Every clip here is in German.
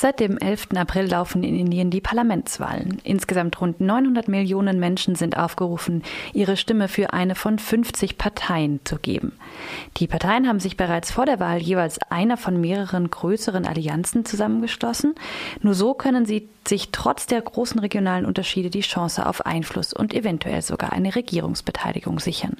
Seit dem 11. April laufen in Indien die Parlamentswahlen. Insgesamt rund 900 Millionen Menschen sind aufgerufen, ihre Stimme für eine von 50 Parteien zu geben. Die Parteien haben sich bereits vor der Wahl jeweils einer von mehreren größeren Allianzen zusammengeschlossen. Nur so können sie sich trotz der großen regionalen Unterschiede die Chance auf Einfluss und eventuell sogar eine Regierungsbeteiligung sichern.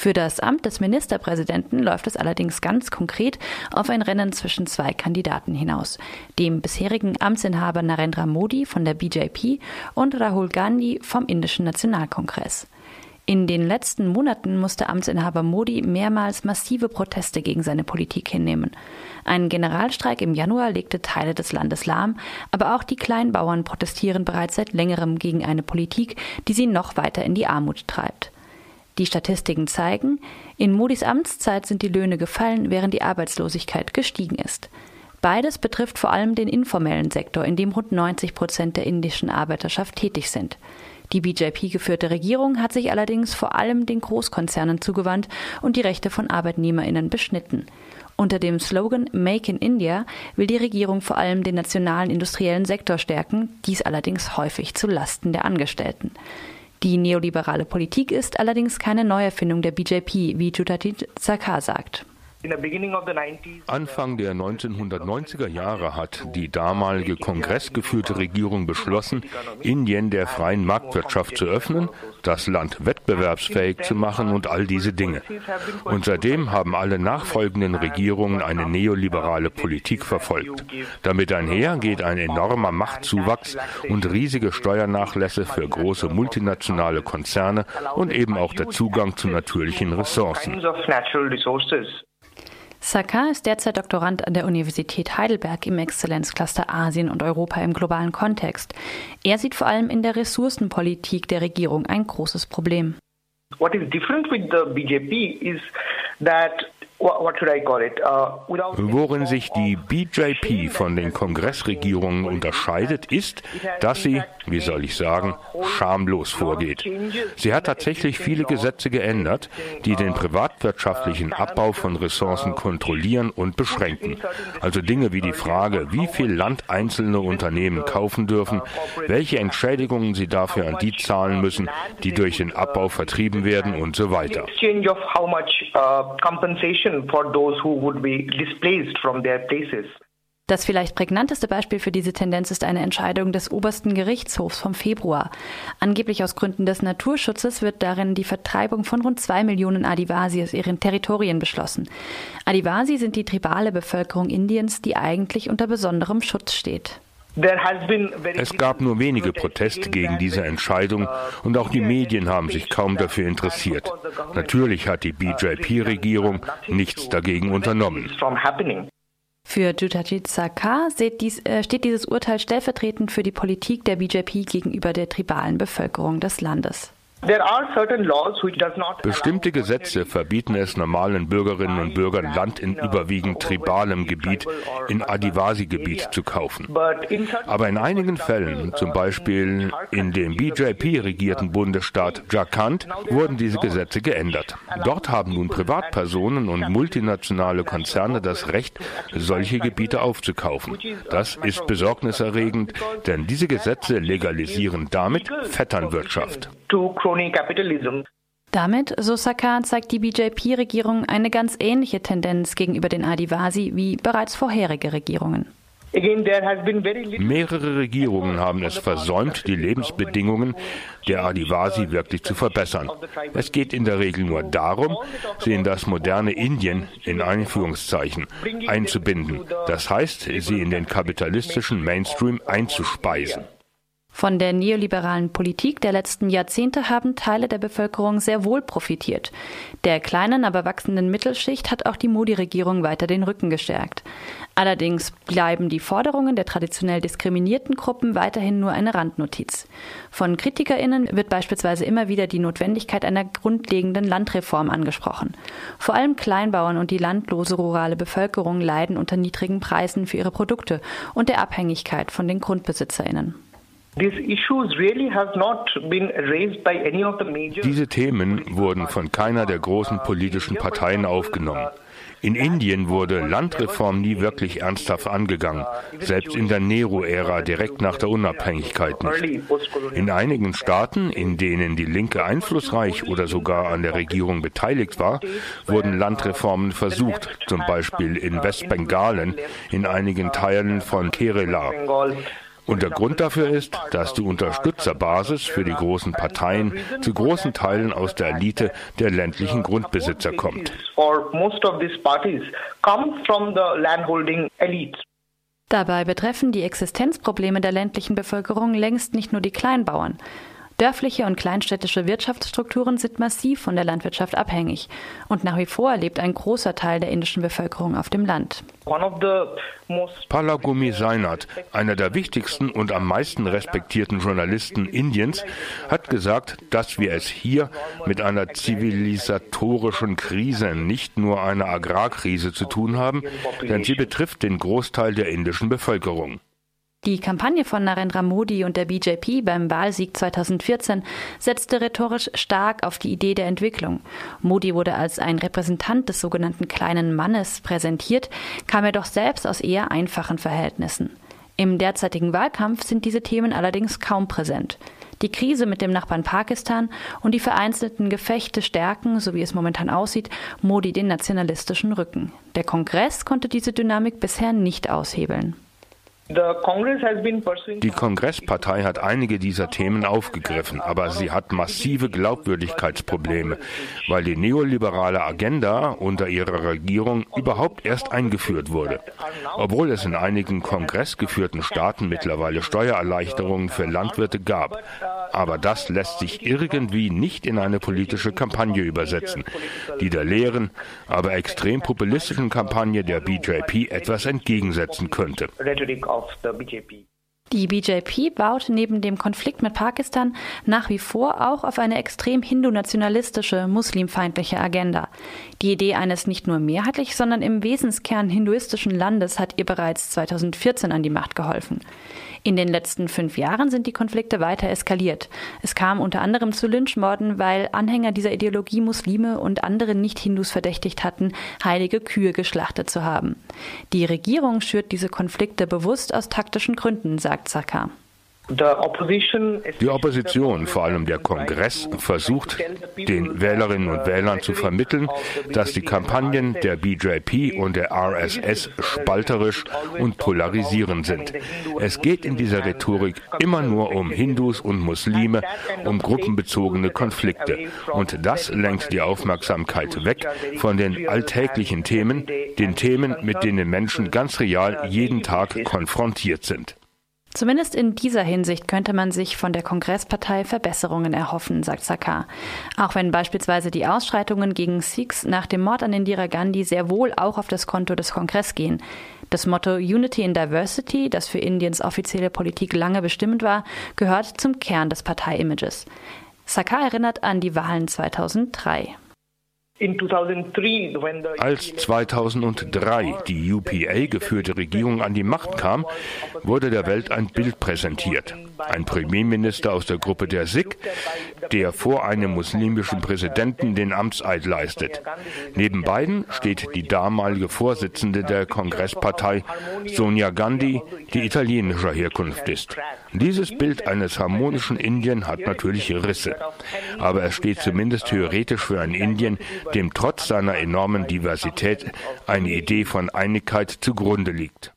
Für das Amt des Ministerpräsidenten läuft es allerdings ganz konkret auf ein Rennen zwischen zwei Kandidaten hinaus, dem bisherigen Amtsinhaber Narendra Modi von der BJP und Rahul Gandhi vom indischen Nationalkongress. In den letzten Monaten musste Amtsinhaber Modi mehrmals massive Proteste gegen seine Politik hinnehmen. Ein Generalstreik im Januar legte Teile des Landes lahm, aber auch die Kleinbauern protestieren bereits seit längerem gegen eine Politik, die sie noch weiter in die Armut treibt. Die Statistiken zeigen, in Modis Amtszeit sind die Löhne gefallen, während die Arbeitslosigkeit gestiegen ist. Beides betrifft vor allem den informellen Sektor, in dem rund 90 Prozent der indischen Arbeiterschaft tätig sind. Die BJP-geführte Regierung hat sich allerdings vor allem den Großkonzernen zugewandt und die Rechte von Arbeitnehmerinnen beschnitten. Unter dem Slogan Make in India will die Regierung vor allem den nationalen industriellen Sektor stärken, dies allerdings häufig zu Lasten der Angestellten. Die neoliberale Politik ist allerdings keine Neuerfindung der BJP, wie Jutatit Sarkar sagt. Anfang der 1990er Jahre hat die damalige kongressgeführte Regierung beschlossen, Indien der freien Marktwirtschaft zu öffnen, das Land wettbewerbsfähig zu machen und all diese Dinge. Und seitdem haben alle nachfolgenden Regierungen eine neoliberale Politik verfolgt. Damit einher geht ein enormer Machtzuwachs und riesige Steuernachlässe für große multinationale Konzerne und eben auch der Zugang zu natürlichen Ressourcen. Sakar ist derzeit Doktorand an der Universität Heidelberg im Exzellenzcluster Asien und Europa im globalen Kontext. Er sieht vor allem in der Ressourcenpolitik der Regierung ein großes Problem. What is different with the BJP is that Worin sich die BJP von den Kongressregierungen unterscheidet, ist, dass sie, wie soll ich sagen, schamlos vorgeht. Sie hat tatsächlich viele Gesetze geändert, die den privatwirtschaftlichen Abbau von Ressourcen kontrollieren und beschränken. Also Dinge wie die Frage, wie viel Land einzelne Unternehmen kaufen dürfen, welche Entschädigungen sie dafür an die zahlen müssen, die durch den Abbau vertrieben werden und so weiter protection for those who would be displaced from their places. Das vielleicht prägnanteste Beispiel für diese Tendenz ist eine Entscheidung des obersten Gerichtshofs vom Februar. Angeblich aus Gründen des Naturschutzes wird darin die Vertreibung von rund zwei Millionen Adivasi aus ihren Territorien beschlossen. Adivasi sind die tribale Bevölkerung Indiens, die eigentlich unter besonderem Schutz steht. Es gab nur wenige Proteste gegen diese Entscheidung und auch die Medien haben sich kaum dafür interessiert. Natürlich hat die BJP-Regierung nichts dagegen unternommen. Für Jutajit Sarkar äh, steht dieses Urteil stellvertretend für die Politik der BJP gegenüber der tribalen Bevölkerung des Landes. Bestimmte Gesetze verbieten es normalen Bürgerinnen und Bürgern, Land in überwiegend tribalem Gebiet, in Adivasi-Gebiet zu kaufen. Aber in einigen Fällen, zum Beispiel in dem BJP-regierten Bundesstaat Jharkhand, wurden diese Gesetze geändert. Dort haben nun Privatpersonen und multinationale Konzerne das Recht, solche Gebiete aufzukaufen. Das ist besorgniserregend, denn diese Gesetze legalisieren damit Vetternwirtschaft crony capitalism. Damit, so Sakar, zeigt die BJP-Regierung eine ganz ähnliche Tendenz gegenüber den Adivasi wie bereits vorherige Regierungen. Mehrere Regierungen haben es versäumt, die Lebensbedingungen der Adivasi wirklich zu verbessern. Es geht in der Regel nur darum, sie in das moderne Indien in Einführungszeichen einzubinden. Das heißt, sie in den kapitalistischen Mainstream einzuspeisen. Von der neoliberalen Politik der letzten Jahrzehnte haben Teile der Bevölkerung sehr wohl profitiert. Der kleinen, aber wachsenden Mittelschicht hat auch die Modi-Regierung weiter den Rücken gestärkt. Allerdings bleiben die Forderungen der traditionell diskriminierten Gruppen weiterhin nur eine Randnotiz. Von KritikerInnen wird beispielsweise immer wieder die Notwendigkeit einer grundlegenden Landreform angesprochen. Vor allem Kleinbauern und die landlose rurale Bevölkerung leiden unter niedrigen Preisen für ihre Produkte und der Abhängigkeit von den GrundbesitzerInnen. Diese Themen wurden von keiner der großen politischen Parteien aufgenommen. In Indien wurde Landreform nie wirklich ernsthaft angegangen, selbst in der Nehru-Ära direkt nach der Unabhängigkeit nicht. In einigen Staaten, in denen die Linke einflussreich oder sogar an der Regierung beteiligt war, wurden Landreformen versucht, zum Beispiel in Westbengalen, in einigen Teilen von Kerala. Und der Grund dafür ist, dass die Unterstützerbasis für die großen Parteien zu großen Teilen aus der Elite der ländlichen Grundbesitzer kommt. Dabei betreffen die Existenzprobleme der ländlichen Bevölkerung längst nicht nur die Kleinbauern. Dörfliche und kleinstädtische Wirtschaftsstrukturen sind massiv von der Landwirtschaft abhängig und nach wie vor lebt ein großer Teil der indischen Bevölkerung auf dem Land. Palagumi Seinat, einer der wichtigsten und am meisten respektierten Journalisten Indiens, hat gesagt, dass wir es hier mit einer zivilisatorischen Krise, nicht nur einer Agrarkrise zu tun haben, denn sie betrifft den Großteil der indischen Bevölkerung. Die Kampagne von Narendra Modi und der BJP beim Wahlsieg 2014 setzte rhetorisch stark auf die Idee der Entwicklung. Modi wurde als ein Repräsentant des sogenannten kleinen Mannes präsentiert, kam er doch selbst aus eher einfachen Verhältnissen. Im derzeitigen Wahlkampf sind diese Themen allerdings kaum präsent. Die Krise mit dem Nachbarn Pakistan und die vereinzelten Gefechte stärken, so wie es momentan aussieht, Modi den nationalistischen Rücken. Der Kongress konnte diese Dynamik bisher nicht aushebeln. Die Kongresspartei hat einige dieser Themen aufgegriffen, aber sie hat massive Glaubwürdigkeitsprobleme, weil die neoliberale Agenda unter ihrer Regierung überhaupt erst eingeführt wurde. Obwohl es in einigen kongressgeführten Staaten mittlerweile Steuererleichterungen für Landwirte gab. Aber das lässt sich irgendwie nicht in eine politische Kampagne übersetzen, die der leeren, aber extrem populistischen Kampagne der BJP etwas entgegensetzen könnte of the BJP. Die BJP baut neben dem Konflikt mit Pakistan nach wie vor auch auf eine extrem hindu-nationalistische, muslimfeindliche Agenda. Die Idee eines nicht nur mehrheitlich, sondern im Wesenskern hinduistischen Landes hat ihr bereits 2014 an die Macht geholfen. In den letzten fünf Jahren sind die Konflikte weiter eskaliert. Es kam unter anderem zu Lynchmorden, weil Anhänger dieser Ideologie Muslime und andere Nicht-Hindus verdächtigt hatten, heilige Kühe geschlachtet zu haben. Die Regierung schürt diese Konflikte bewusst aus taktischen Gründen, sagt Zakar. Die Opposition, vor allem der Kongress, versucht den Wählerinnen und Wählern zu vermitteln, dass die Kampagnen der BJP und der RSS spalterisch und polarisierend sind. Es geht in dieser Rhetorik immer nur um Hindus und Muslime, um gruppenbezogene Konflikte. Und das lenkt die Aufmerksamkeit weg von den alltäglichen Themen, den Themen, mit denen Menschen ganz real jeden Tag konfrontiert sind. Zumindest in dieser Hinsicht könnte man sich von der Kongresspartei Verbesserungen erhoffen, sagt Sakar. Auch wenn beispielsweise die Ausschreitungen gegen Sikhs nach dem Mord an Indira Gandhi sehr wohl auch auf das Konto des Kongress gehen. Das Motto Unity in Diversity, das für Indiens offizielle Politik lange bestimmend war, gehört zum Kern des Parteiimages. Sakar erinnert an die Wahlen 2003. Als 2003 die UPA geführte Regierung an die Macht kam, wurde der Welt ein Bild präsentiert. Ein Premierminister aus der Gruppe der Sikh, der vor einem muslimischen Präsidenten den Amtseid leistet. Neben beiden steht die damalige Vorsitzende der Kongresspartei, Sonia Gandhi, die italienischer Herkunft ist. Dieses Bild eines harmonischen Indien hat natürlich Risse, aber es steht zumindest theoretisch für ein Indien, dem trotz seiner enormen Diversität eine Idee von Einigkeit zugrunde liegt.